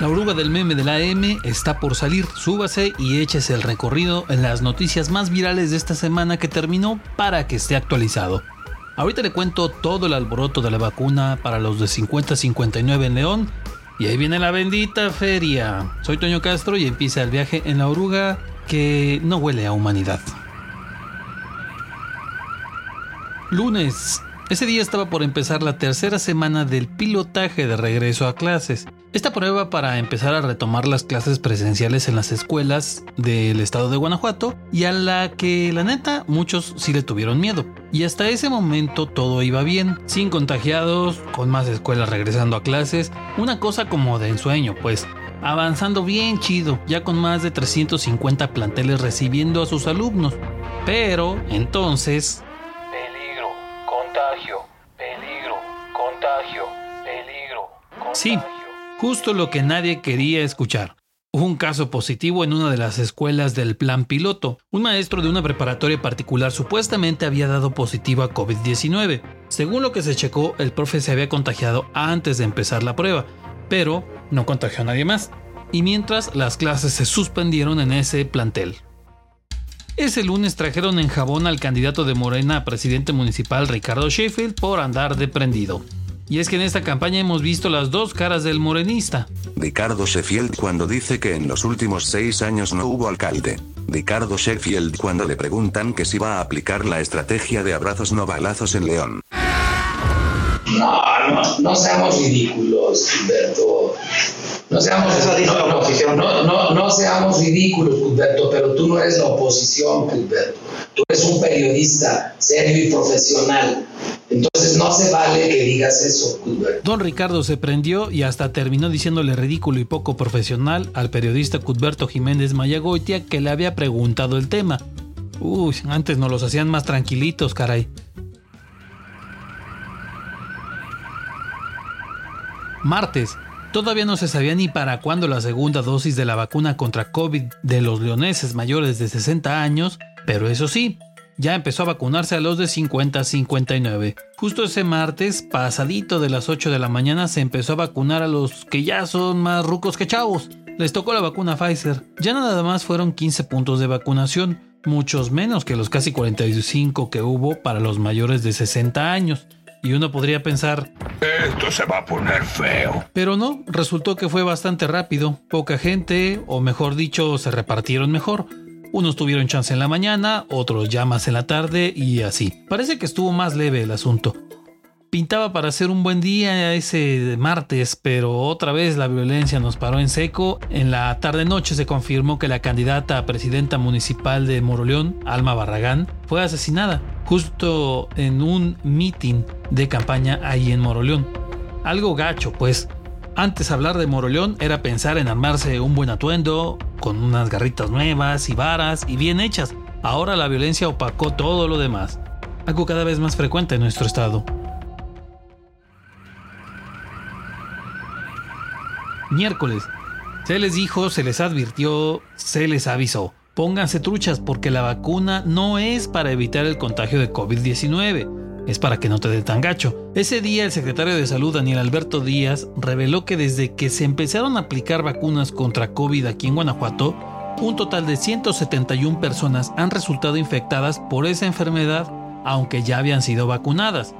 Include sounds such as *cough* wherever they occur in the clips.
La oruga del meme de la M está por salir. Súbase y échese el recorrido en las noticias más virales de esta semana que terminó para que esté actualizado. Ahorita le cuento todo el alboroto de la vacuna para los de 50-59 en León. Y ahí viene la bendita feria. Soy Toño Castro y empieza el viaje en la oruga que no huele a humanidad. Lunes. Ese día estaba por empezar la tercera semana del pilotaje de regreso a clases. Esta prueba para empezar a retomar las clases presenciales en las escuelas del estado de Guanajuato y a la que la neta muchos sí le tuvieron miedo. Y hasta ese momento todo iba bien, sin contagiados, con más escuelas regresando a clases, una cosa como de ensueño pues. Avanzando bien chido, ya con más de 350 planteles recibiendo a sus alumnos. Pero entonces Sí, justo lo que nadie quería escuchar. un caso positivo en una de las escuelas del plan piloto. Un maestro de una preparatoria particular supuestamente había dado positivo a COVID-19. Según lo que se checó, el profe se había contagiado antes de empezar la prueba, pero no contagió a nadie más. Y mientras las clases se suspendieron en ese plantel. Ese lunes trajeron en jabón al candidato de Morena a presidente municipal Ricardo Sheffield por andar de prendido. Y es que en esta campaña hemos visto las dos caras del morenista. Ricardo Sheffield cuando dice que en los últimos seis años no hubo alcalde. Ricardo Sheffield cuando le preguntan que si va a aplicar la estrategia de abrazos no balazos en León. No, no, no seamos ridículos, Humberto. No seamos, no, no, no, seamos ridículos, Humberto, pero tú no eres la oposición, Humberto. Tú eres un periodista serio y profesional. Entonces no se vale que digas eso. Don Ricardo se prendió y hasta terminó diciéndole ridículo y poco profesional al periodista Cuthberto Jiménez Mayagoitia que le había preguntado el tema. Uy, antes nos los hacían más tranquilitos, caray. Martes. Todavía no se sabía ni para cuándo la segunda dosis de la vacuna contra COVID de los leoneses mayores de 60 años, pero eso sí, ya empezó a vacunarse a los de 50 a 59. Justo ese martes, pasadito de las 8 de la mañana, se empezó a vacunar a los que ya son más rucos que chavos. Les tocó la vacuna Pfizer. Ya nada más fueron 15 puntos de vacunación, muchos menos que los casi 45 que hubo para los mayores de 60 años. Y uno podría pensar, esto se va a poner feo. Pero no, resultó que fue bastante rápido. Poca gente, o mejor dicho, se repartieron mejor. Unos tuvieron chance en la mañana, otros ya más en la tarde y así. Parece que estuvo más leve el asunto. Pintaba para hacer un buen día ese martes, pero otra vez la violencia nos paró en seco. En la tarde-noche se confirmó que la candidata a presidenta municipal de Moroleón, Alma Barragán, fue asesinada justo en un meeting de campaña ahí en Moroleón. Algo gacho, pues. Antes hablar de Moroleón era pensar en armarse un buen atuendo, con unas garritas nuevas y varas y bien hechas. Ahora la violencia opacó todo lo demás, algo cada vez más frecuente en nuestro estado. Miércoles. Se les dijo, se les advirtió, se les avisó. Pónganse truchas porque la vacuna no es para evitar el contagio de COVID-19 es para que no te dé tan gacho. Ese día el secretario de Salud Daniel Alberto Díaz reveló que desde que se empezaron a aplicar vacunas contra COVID aquí en Guanajuato, un total de 171 personas han resultado infectadas por esa enfermedad, aunque ya habían sido vacunadas.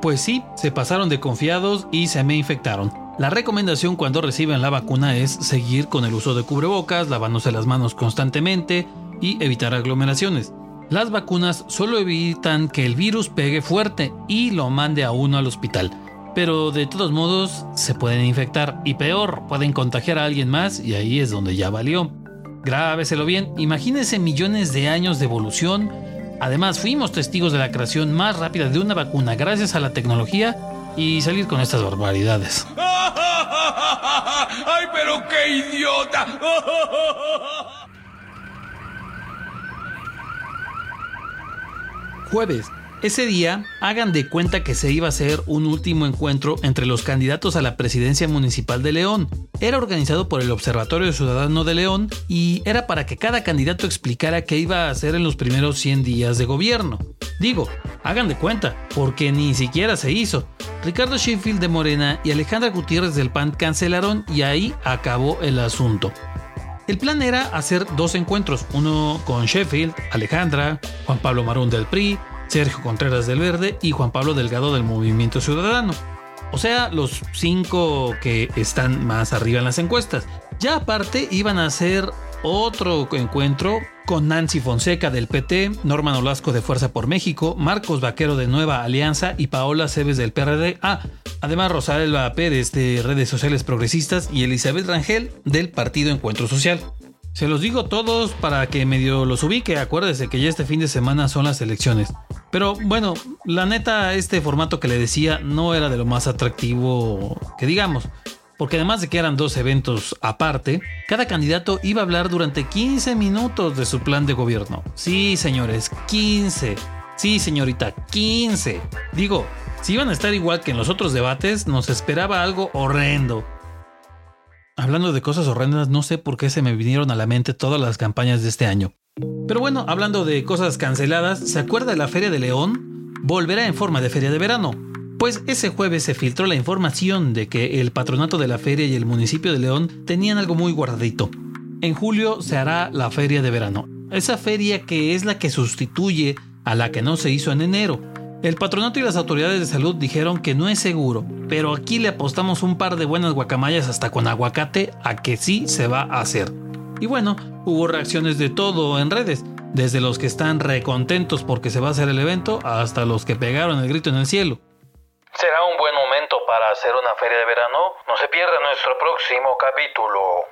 Pues sí, se pasaron de confiados y se me infectaron. La recomendación cuando reciben la vacuna es seguir con el uso de cubrebocas, lavándose las manos constantemente y evitar aglomeraciones. Las vacunas solo evitan que el virus pegue fuerte y lo mande a uno al hospital. Pero de todos modos se pueden infectar y peor, pueden contagiar a alguien más y ahí es donde ya valió. Grábeselo bien, imagínense millones de años de evolución. Además, fuimos testigos de la creación más rápida de una vacuna gracias a la tecnología y salir con estas barbaridades. *laughs* ¡Ay, pero qué idiota! *laughs* Jueves. Ese día, hagan de cuenta que se iba a hacer un último encuentro entre los candidatos a la presidencia municipal de León. Era organizado por el Observatorio Ciudadano de León y era para que cada candidato explicara qué iba a hacer en los primeros 100 días de gobierno. Digo, hagan de cuenta, porque ni siquiera se hizo. Ricardo Sheffield de Morena y Alejandra Gutiérrez del PAN cancelaron y ahí acabó el asunto. El plan era hacer dos encuentros, uno con Sheffield, Alejandra, Juan Pablo Marún del PRI, Sergio Contreras del Verde y Juan Pablo Delgado del Movimiento Ciudadano. O sea, los cinco que están más arriba en las encuestas. Ya aparte iban a hacer otro encuentro con Nancy Fonseca del PT, Norman Olasco de Fuerza por México, Marcos Vaquero de Nueva Alianza y Paola Cebes del PRD. Ah, además Rosalba Pérez de Redes Sociales Progresistas y Elizabeth Rangel del Partido Encuentro Social. Se los digo todos para que medio los ubique, acuérdese que ya este fin de semana son las elecciones. Pero bueno, la neta, este formato que le decía no era de lo más atractivo que digamos, porque además de que eran dos eventos aparte, cada candidato iba a hablar durante 15 minutos de su plan de gobierno. Sí, señores, 15. Sí, señorita, 15. Digo, si iban a estar igual que en los otros debates, nos esperaba algo horrendo. Hablando de cosas horrendas, no sé por qué se me vinieron a la mente todas las campañas de este año. Pero bueno, hablando de cosas canceladas, ¿se acuerda de la Feria de León? Volverá en forma de feria de verano. Pues ese jueves se filtró la información de que el patronato de la feria y el municipio de León tenían algo muy guardadito. En julio se hará la feria de verano. Esa feria que es la que sustituye a la que no se hizo en enero. El patronato y las autoridades de salud dijeron que no es seguro, pero aquí le apostamos un par de buenas guacamayas hasta con aguacate a que sí se va a hacer. Y bueno, hubo reacciones de todo en redes, desde los que están recontentos porque se va a hacer el evento hasta los que pegaron el grito en el cielo. Será un buen momento para hacer una feria de verano. No se pierda nuestro próximo capítulo.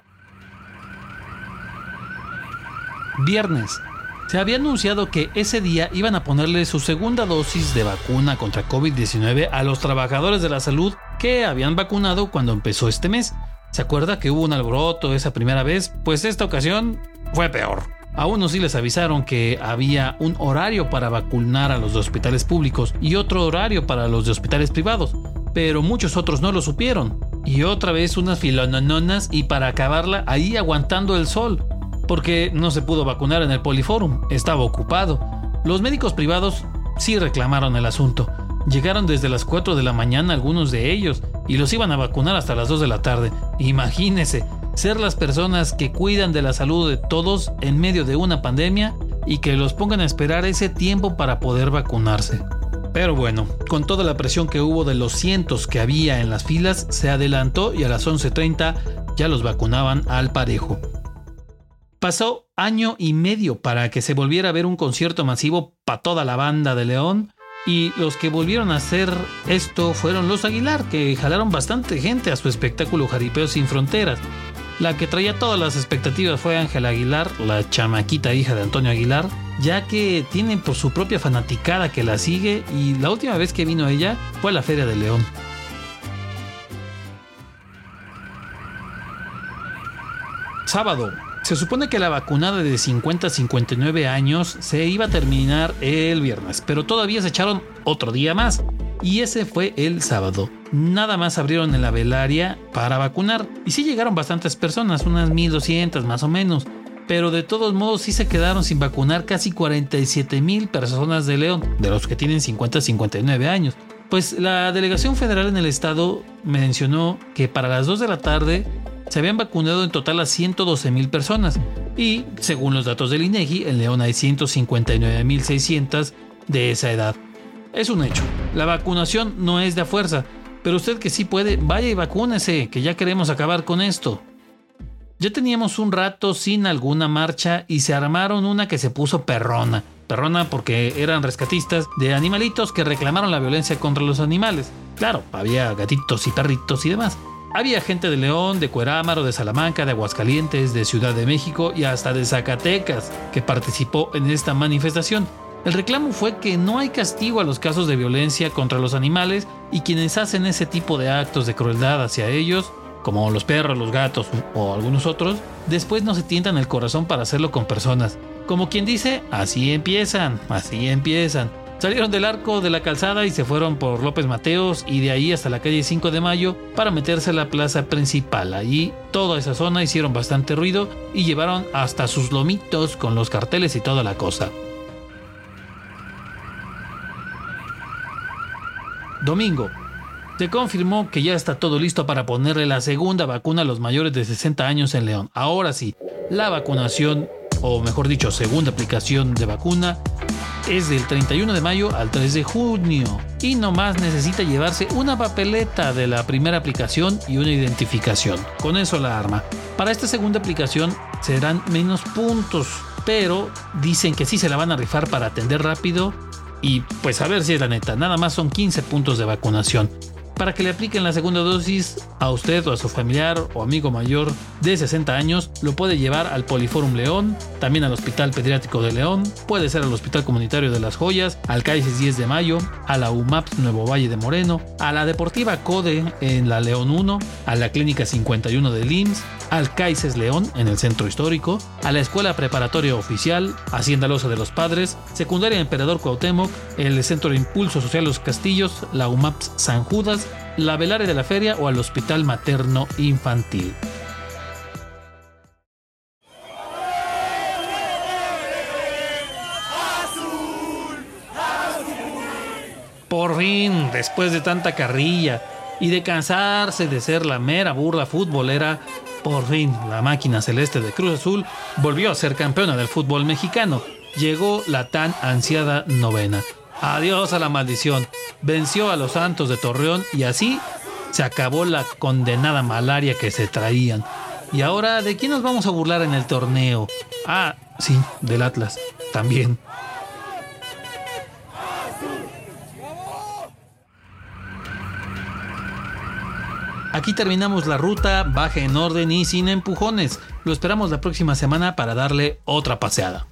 Viernes, se había anunciado que ese día iban a ponerle su segunda dosis de vacuna contra COVID-19 a los trabajadores de la salud que habían vacunado cuando empezó este mes. ¿Se acuerda que hubo un alboroto esa primera vez? Pues esta ocasión fue peor. A unos sí les avisaron que había un horario para vacunar a los de hospitales públicos y otro horario para los de hospitales privados, pero muchos otros no lo supieron. Y otra vez unas filonononas y para acabarla ahí aguantando el sol porque no se pudo vacunar en el Poliforum, estaba ocupado. Los médicos privados sí reclamaron el asunto. Llegaron desde las 4 de la mañana algunos de ellos y los iban a vacunar hasta las 2 de la tarde. Imagínese, ser las personas que cuidan de la salud de todos en medio de una pandemia y que los pongan a esperar ese tiempo para poder vacunarse. Pero bueno, con toda la presión que hubo de los cientos que había en las filas, se adelantó y a las 11.30 ya los vacunaban al parejo. Pasó año y medio para que se volviera a ver un concierto masivo para toda la banda de León. Y los que volvieron a hacer esto fueron los Aguilar, que jalaron bastante gente a su espectáculo Jaripeo sin Fronteras. La que traía todas las expectativas fue Ángela Aguilar, la chamaquita hija de Antonio Aguilar, ya que tiene por su propia fanaticada que la sigue y la última vez que vino ella fue a la Feria de León. Sábado, se supone que la vacunada de 50 a 59 años se iba a terminar el viernes, pero todavía se echaron otro día más. Y ese fue el sábado. Nada más abrieron en la velaria para vacunar. Y sí llegaron bastantes personas, unas 1200 más o menos. Pero de todos modos sí se quedaron sin vacunar casi 47 mil personas de León, de los que tienen 50 a 59 años. Pues la delegación federal en el estado mencionó que para las 2 de la tarde se habían vacunado en total a 112 mil personas y, según los datos del INEGI, en León hay 159.600 de esa edad. Es un hecho, la vacunación no es de fuerza, pero usted que sí puede, vaya y vacúnese, que ya queremos acabar con esto. Ya teníamos un rato sin alguna marcha y se armaron una que se puso perrona. Perrona porque eran rescatistas de animalitos que reclamaron la violencia contra los animales. Claro, había gatitos y perritos y demás. Había gente de León, de Cuerámaro, de Salamanca, de Aguascalientes, de Ciudad de México y hasta de Zacatecas que participó en esta manifestación. El reclamo fue que no hay castigo a los casos de violencia contra los animales y quienes hacen ese tipo de actos de crueldad hacia ellos, como los perros, los gatos o algunos otros, después no se tientan el corazón para hacerlo con personas. Como quien dice, así empiezan, así empiezan. Salieron del arco de la calzada y se fueron por López Mateos y de ahí hasta la calle 5 de Mayo para meterse a la plaza principal. Allí toda esa zona hicieron bastante ruido y llevaron hasta sus lomitos con los carteles y toda la cosa. Domingo. Se confirmó que ya está todo listo para ponerle la segunda vacuna a los mayores de 60 años en León. Ahora sí, la vacunación, o mejor dicho, segunda aplicación de vacuna, es del 31 de mayo al 3 de junio y nomás necesita llevarse una papeleta de la primera aplicación y una identificación. Con eso la arma. Para esta segunda aplicación serán menos puntos, pero dicen que sí se la van a rifar para atender rápido y pues a ver si es la neta, nada más son 15 puntos de vacunación para que le apliquen la segunda dosis a usted o a su familiar o amigo mayor de 60 años, lo puede llevar al Poliforum León, también al Hospital Pediátrico de León, puede ser al Hospital Comunitario de las Joyas, al CAICES 10 de Mayo, a la UMAPS Nuevo Valle de Moreno, a la Deportiva CODE en la León 1, a la Clínica 51 de LIMS, al CAICES León en el Centro Histórico, a la Escuela Preparatoria Oficial, Hacienda Loza de los Padres, Secundaria Emperador Cuauhtémoc, el Centro de Impulso Social Los Castillos, la UMAPS San Judas, la Velaria de la Feria o al Hospital Materno Infantil. Por fin, después de tanta carrilla y de cansarse de ser la mera burla futbolera, por fin la máquina celeste de Cruz Azul volvió a ser campeona del fútbol mexicano. Llegó la tan ansiada novena. Adiós a la maldición. Venció a los Santos de Torreón y así se acabó la condenada malaria que se traían. Y ahora, ¿de quién nos vamos a burlar en el torneo? Ah, sí, del Atlas, también. Aquí terminamos la ruta, baje en orden y sin empujones. Lo esperamos la próxima semana para darle otra paseada.